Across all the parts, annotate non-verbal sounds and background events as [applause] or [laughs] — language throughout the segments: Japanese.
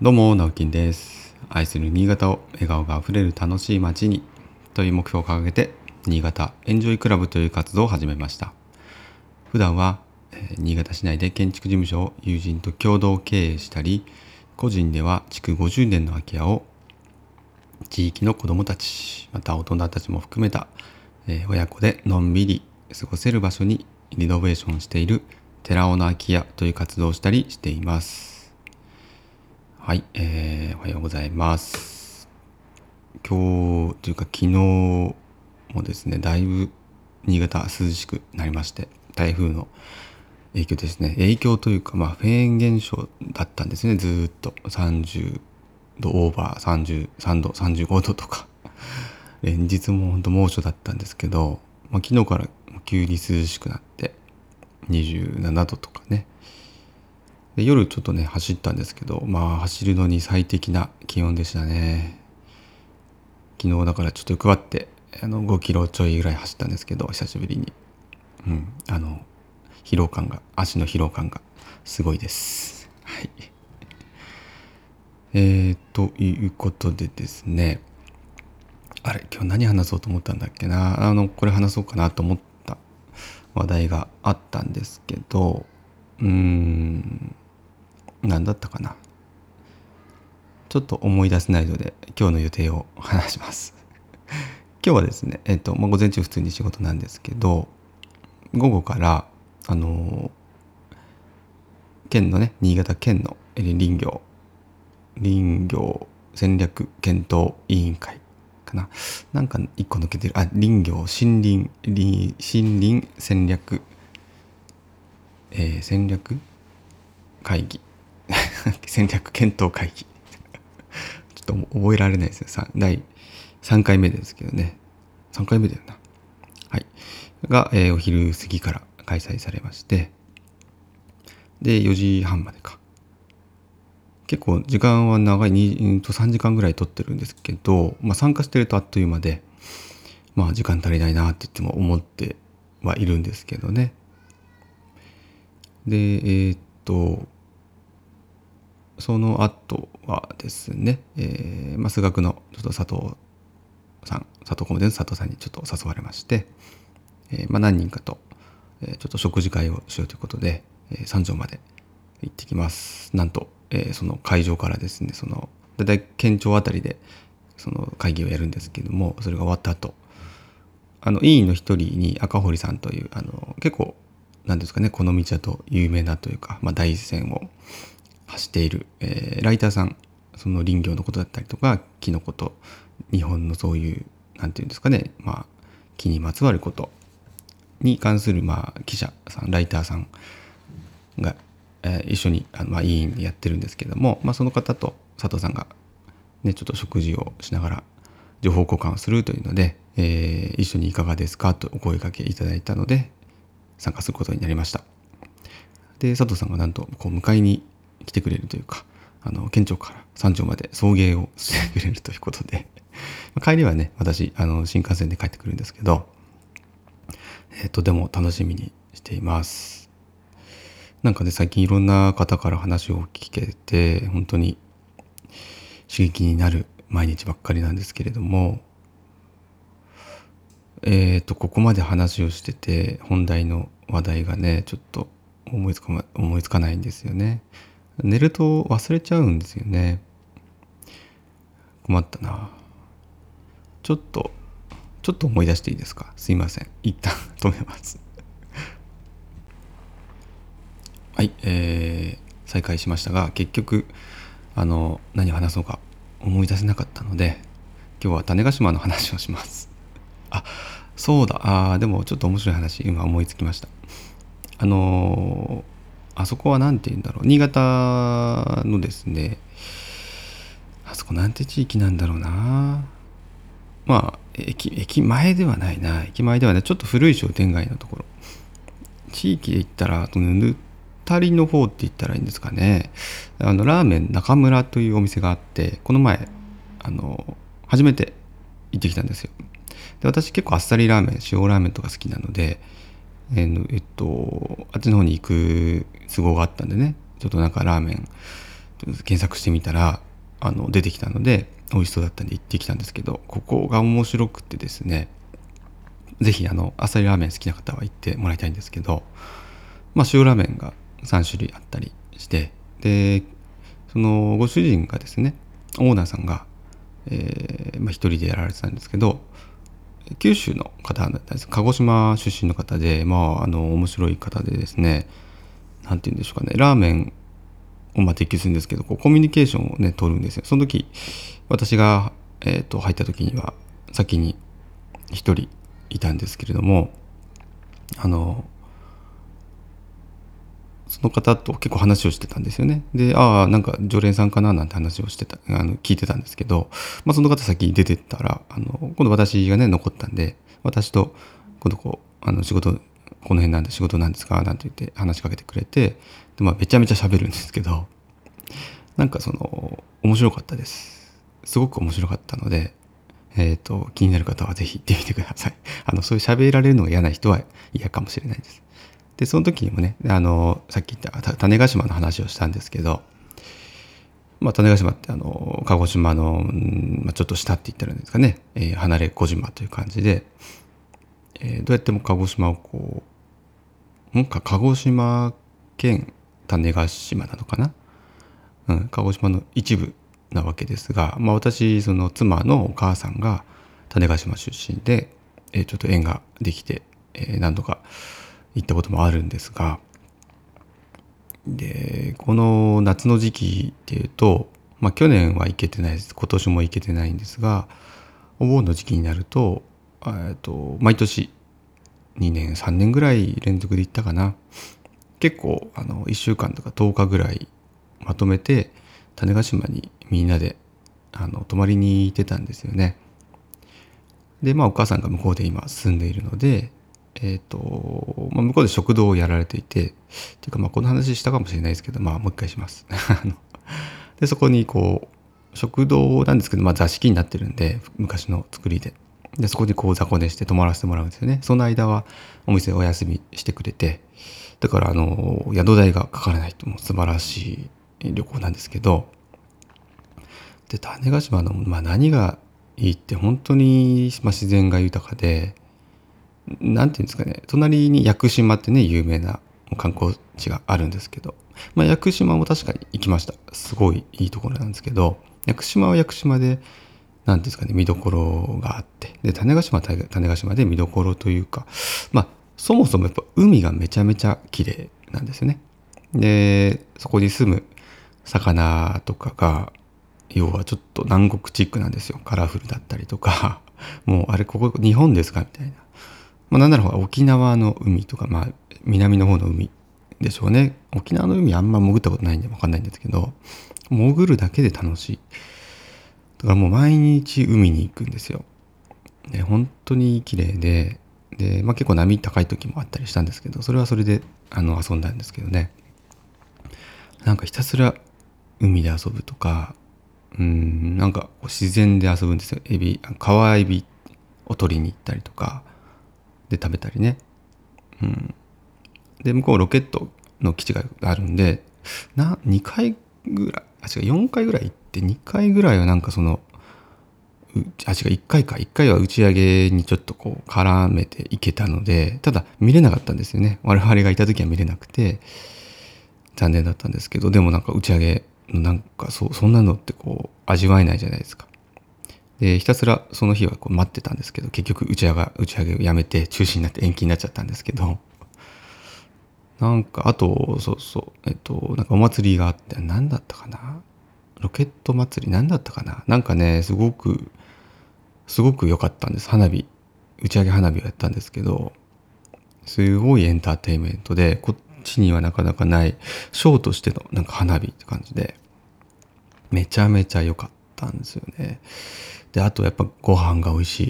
どうも、直樹です。愛する新潟を笑顔があふれる楽しい街にという目標を掲げて、新潟エンジョイクラブという活動を始めました。普段は、新潟市内で建築事務所を友人と共同経営したり、個人では築50年の空き家を地域の子どもたち、また大人たちも含めた、親子でのんびり過ごせる場所にリノベーションしている寺尾の空き家という活動をしたりしています。はい、えーおはようございます。今日というか昨日もですね、だいぶ新潟涼しくなりまして、台風の影響ですね、影響というか、まあ、フェーン現象だったんですね、ずっと。30度オーバー、33度、35度とか、[laughs] 連日も本当猛暑だったんですけど、まあ、昨日から急に涼しくなって、27度とかね、で夜ちょっとね走ったんですけどまあ走るのに最適な気温でしたね。昨日だからちょっと配ってあの5キロちょいぐらい走ったんですけど久しぶりに。うんあの疲労感が足の疲労感がすごいです。はい。えー、ということでですね。あれ今日何話そうと思ったんだっけな。あのこれ話そうかなと思った話題があったんですけどうーん。何だったかな？ちょっと思い出せないので今日の予定を話します。[laughs] 今日はですねえっと、まあ、午前中普通に仕事なんですけど午後からあの県のね新潟県の林業林業戦略検討委員会かな。なんか一個抜けてる。あ林業森林林森林戦略えー戦略会議。[laughs] 戦略検討会議。[laughs] ちょっと覚えられないですね。第3回目ですけどね。3回目だよな。はい。が、えーお昼過ぎから開催されまして。で4時半までか。結構時間は長い。にうんと3時間ぐらい取ってるんですけど、まあ、参加してるとあっという間でまあ時間足りないなって言っても思ってはいるんですけどね。でえーっとその後はですね、えーまあ、数学のちょっと佐藤さん佐藤コメデの佐藤さんにちょっと誘われまして、えーまあ、何人かと、えーちょっと食事会をしようということで、えー三条まで行ってきます。なんと、えーその会場からですねその大体県庁あたりでその会議をやるんですけどもそれが終わった後あの委員の一人に赤堀さんというあの結構なんですかねこの道だと有名なというか、まあ、第一線を走っている、えーライターさんその林業のことだったりとか木のこと日本のそういうなんていうんですかね、まあ、木にまつわることに関する、まあ、記者さんライターさんが、えー一緒にあの、まあ、委員でやってるんですけども、まあ、その方と佐藤さんが、ね、ちょっと食事をしながら情報交換をするというので、えー一緒にいかがですか？とお声掛けいただいたので参加することになりました。で佐藤さんがなんとこう迎えに来てくれるというかあの県庁から山頂まで送迎を [laughs] してくれるということで。[laughs] 帰りはね私あの新幹線で帰ってくるんですけど、えーとても楽しみにしています。なんかね最近いろんな方から話を聞けて本当に刺激になる毎日ばっかりなんですけれどもえー、とここまで話をしてて本題の話題がねちょっと思いつか,、ま、思いつかないんですよね。寝ると忘れちゃうんですよね。困ったな。ちょっとちょっと思い出していいですか？すいません。一旦 [laughs] 止めます。はいえー、再開しましたが結局あの何を話そうか思い出せなかったので今日は種子島の話をします。[laughs] あそうだ。あーでもちょっと面白い話今思いつきました。あのーあそこは何て言うんだろう。新潟のですねあそこなんて地域なんだろうな。まあ駅駅前ではないな。駅前ではない。ちょっと古い商店街のところ。地域で言ったらそのぬったりの方って言ったらいいんですかね。あのラーメン中村というお店があってこの前あの初めて行ってきたんですよ。で私結構あっさりラーメン塩ラーメンとか好きなのでえっとあっちの方に行く都合があったんでね。ちょっとなんかラーメン検索してみたらあの出てきたので美味しそうだったんで行ってきたんですけどここが面白くてですね是非あのあさりラーメン好きな方は行ってもらいたいんですけど、まあ、塩ラーメンが3種類あったりしてでそのご主人がですねオーナーさんが、えーまあ、一人でやられてたんですけど九州の方だったんです。鹿児島出身の方でまああの面白い方でですね。何て言うんでしょうかね。ラーメンをまあ提供するんですけどこうコミュニケーションをね取るんですよ。その時私が、えーと、入った時には先に一人いたんですけれどもあのその方と結構話をしてたんですよね。で、ああ、なんか常連さんかななんて話をしてた、あの聞いてたんですけど、まあ、その方先に出てったら、あの今度私がね、残ったんで、私と今度こう、あの仕事、この辺なんで仕事なんですかなんて言って話しかけてくれて、で、まあ、めちゃめちゃ喋るんですけど、なんかその、面白かったです。すごく面白かったので、えっ、ー、と、気になる方はぜひ行ってみてください。あの、そういう喋られるのが嫌な人は嫌かもしれないです。で、その時にもね、あの、さっき言った種子島の話をしたんですけど、まあ、種子島ってあの、鹿児島の、まあ、ちょっと下って言ったらいいんですかね、えー、離れ小島という感じで、えー、どうやっても鹿児島をこう、んか鹿児島県種子島なのかな？うん、鹿児島の一部なわけですが、まあ、私その妻のお母さんが種子島出身で、えー、ちょっと縁ができて、えー、何度か行ったこともあるんですがでこの夏の時期っていうと、まあ、去年は行けてないです今年も行けてないんですがお盆の時期になるとと毎年2年3年ぐらい連続で行ったかな結構あの1週間とか10日ぐらいまとめて種子島にみんなであの泊まりに行ってたんですよね。でまあお母さんが向こうで今住んでいるのでえっ、ー、と、まあ、向こうで食堂をやられていて、っていうか、まあ、この話したかもしれないですけど、まあ、もう一回します。[laughs] で、そこに、こう、食堂なんですけど、まあ、座敷になってるんで、昔の作りで。で、そこにこう、雑魚寝して泊まらせてもらうんですよね。その間は、お店お休みしてくれて、だから、あの、宿代がかからないと、もう素晴らしい旅行なんですけど、で、種子島の、まあ、何がいいって、本当に、まあ、自然が豊かで、なんていうんですかね。隣に屋久島ってね有名な観光地があるんですけど、まあ、屋久島も確かに行きました。すごいいいところなんですけど。屋久島は屋久島で何ですかね見どころがあって。で種子島は種子島で見どころというか。まあそもそもやっぱ海がめちゃめちゃ綺麗なんですよね。でそこに住む魚とかが要はちょっと南国チックなんですよ。カラフルだったりとか。[laughs] もうあれここ日本ですか？みたいな。なんなら沖縄の海とか、まあ、南の方の海でしょうね。沖縄の海あんま潜ったことないんで分かんないんですけど潜るだけで楽しい。だからもう毎日海に行くんですよ。で本当に綺麗でで、まあ、結構波高い時もあったりしたんですけどそれはそれであの遊んだんですけどね。なんかひたすら海で遊ぶとかうんなんか自然で遊ぶんですよ。エビ川エビを取りに行ったりとか。で食べたりね。うん。で、向こうロケットの基地があるんで、な、2回ぐらい、あ、違う、4回ぐらい行って、2回ぐらいはなんかその、あ、違う、1回か。1回は打ち上げにちょっとこう絡めていけたので、ただ見れなかったんですよね。我々がいた時は見れなくて、残念だったんですけど、でもなんか打ち上げのなんかそ、そんなのってこう味わえないじゃないですか。でひたすらその日はこう待ってたんですけど結局打ち上げ打ち上げをやめて中止になって延期になっちゃったんですけど [laughs] なんかあとそうそうえっとなんかお祭りがあって何だったかな？ロケット祭り？何だったかな？なんかねすごくすごく良かったんです。花火打ち上げ花火をやったんですけどすごいエンターテインメントでこっちにはなかなかないショーとしてのなんか花火って感じでめちゃめちゃ良かったんですよね。であとやっぱご飯が美味し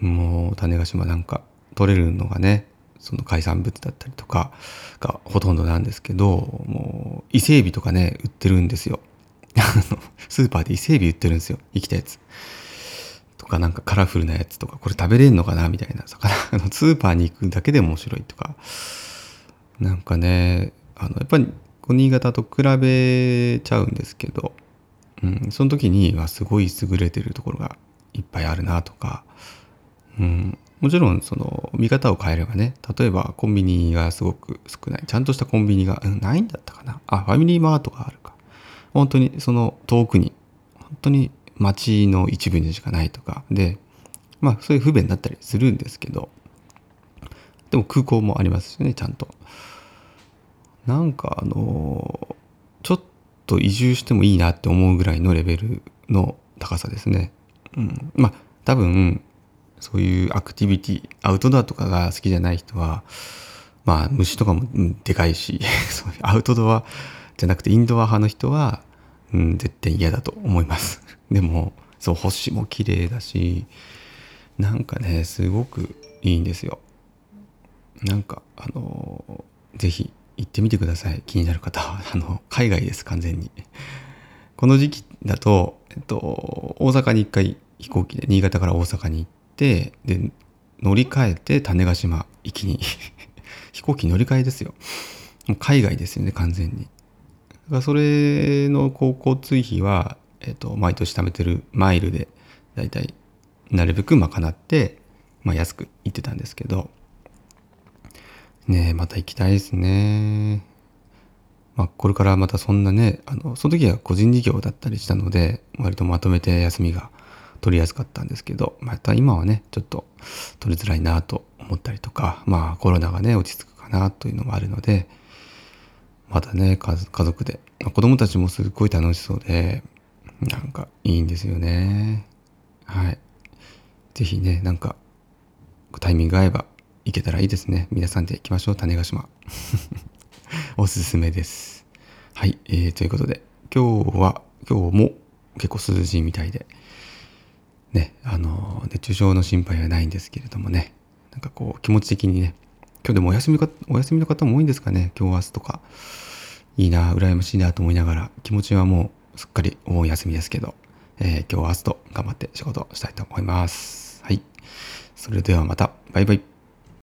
い。もう種子島なんか取れるのがねその海産物だったりとかがほとんどなんですけどもう伊勢海老とかね売ってるんですよ。[laughs] スーパーで伊勢海老売ってるんですよ。生きたやつ。とかなんかカラフルなやつとかこれ食べれんのかなみたいな。魚のスーパーに行くだけで面白いとか。なんかねあのやっぱり新潟と比べちゃうんですけど、うん、その時にはすごい優れてるところがいっぱいあるなとか、うん、もちろんその見方を変えればね例えばコンビニがすごく少ない。ちゃんとしたコンビニが、うん、ないんだったかな。あファミリーマートがあるか。本当にその遠くに本当に街の一部にしかないとか。でまあそういう不便だったりするんですけどでも空港もありますしねちゃんと。なんかあのと移住してもいいなって思うぐらいのレベルの高さですね。うん。まあ多分そういうアクティビティアウトドアとかが好きじゃない人はまあ虫とかも、うん、でかいし [laughs] アウトドアじゃなくてインドア派の人は、うん、絶対嫌だと思います。[laughs] でもそう星も綺麗だしなんかねすごくいいんですよ。なんかあの是非行ってみてください。気になる方。は [laughs] あの海外です完全に。この時期だと、えっと、大阪に一回飛行機で新潟から大阪に行ってで乗り換えて種子島行きに [laughs] 飛行機乗り換えですよ。もう海外ですよね完全に。だからそれの交通費は、えっと、毎年貯めてるマイルでだいたいなるべく賄って、まあ、安く行ってたんですけどねまた行きたいですね。まあ、これからまたそんなね、あの、その時は個人事業だったりしたので、割とまとめて休みが取りやすかったんですけど、また今はね、ちょっと取りづらいなと思ったりとか、まあコロナがね、落ち着くかなというのもあるので、またね、家族で、まあ、子供たちもすっごい楽しそうで、なんかいいんですよね。はい。是非ね、なんかタイミング合えば行けたらいいですね。皆さんで行きましょう、種子島。[laughs] おすすめです。はい、えー、ということで、今日は、今日も結構涼しいみたいで、ね、あの、熱中症の心配はないんですけれどもね、なんかこう、気持ち的にね、今日でもお休みか、お休みの方も多いんですかね、今日明日とか。いいな、羨ましいなと思いながら、気持ちはもうすっかりお盆休みですけど、えー、今日明日と頑張って仕事したいと思います。はい。それではまた、バイバイ。